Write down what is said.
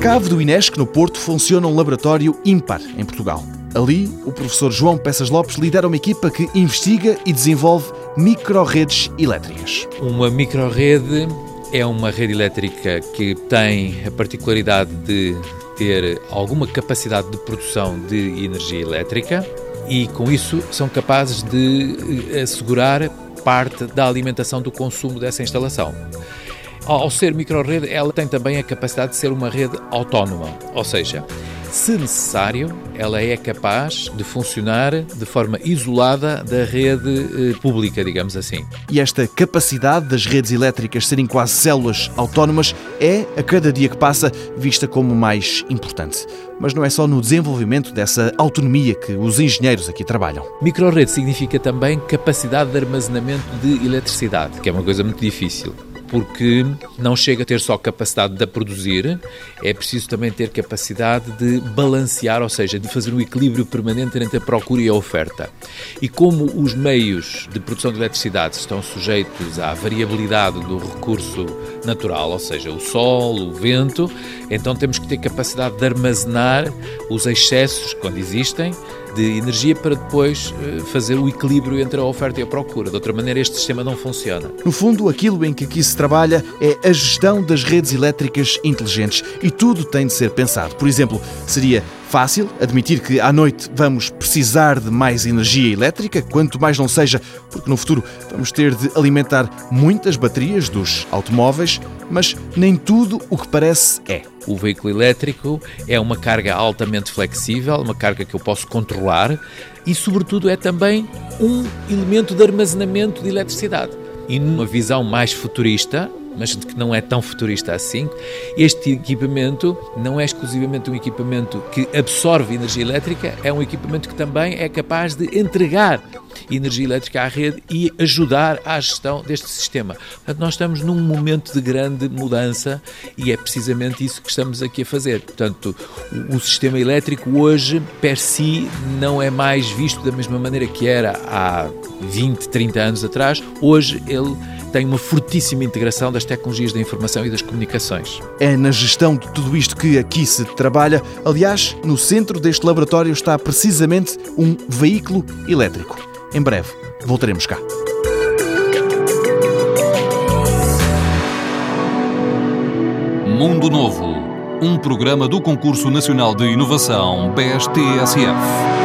cave do INESC, no Porto, funciona um laboratório ímpar em Portugal. Ali, o professor João Peças Lopes lidera uma equipa que investiga e desenvolve microredes elétricas. Uma microrede é uma rede elétrica que tem a particularidade de ter alguma capacidade de produção de energia elétrica e, com isso, são capazes de eh, assegurar parte da alimentação do consumo dessa instalação. Ao ser microrede, ela tem também a capacidade de ser uma rede autónoma, ou seja, se necessário, ela é capaz de funcionar de forma isolada da rede eh, pública, digamos assim. E esta capacidade das redes elétricas serem quase células autónomas é, a cada dia que passa, vista como mais importante. Mas não é só no desenvolvimento dessa autonomia que os engenheiros aqui trabalham. Microrede significa também capacidade de armazenamento de eletricidade, que é uma coisa muito difícil porque não chega a ter só capacidade de produzir, é preciso também ter capacidade de balancear, ou seja, de fazer um equilíbrio permanente entre a procura e a oferta. E como os meios de produção de eletricidade estão sujeitos à variabilidade do recurso natural, ou seja, o sol, o vento, então temos que ter capacidade de armazenar os excessos, quando existem, de energia para depois eh, fazer o equilíbrio entre a oferta e a procura. De outra maneira, este sistema não funciona. No fundo, aquilo em que aqui se trabalha é a gestão das redes elétricas inteligentes e tudo tem de ser pensado. Por exemplo, seria Fácil admitir que à noite vamos precisar de mais energia elétrica, quanto mais não seja, porque no futuro vamos ter de alimentar muitas baterias dos automóveis, mas nem tudo o que parece é. O veículo elétrico é uma carga altamente flexível, uma carga que eu posso controlar e, sobretudo, é também um elemento de armazenamento de eletricidade. E numa visão mais futurista, mas que não é tão futurista assim. Este equipamento não é exclusivamente um equipamento que absorve energia elétrica, é um equipamento que também é capaz de entregar energia elétrica à rede e ajudar à gestão deste sistema. Portanto, nós estamos num momento de grande mudança e é precisamente isso que estamos aqui a fazer. Portanto, o, sistema elétrico hoje, per si, não é mais visto da mesma maneira que era há 20, 30 anos atrás. Hoje ele tem uma fortíssima integração das tecnologias da informação e das comunicações. É na gestão de tudo isto que aqui se trabalha. Aliás, no centro deste laboratório está precisamente um veículo elétrico. Em breve, voltaremos cá. Mundo Novo, um programa do Concurso Nacional de Inovação BSTSF.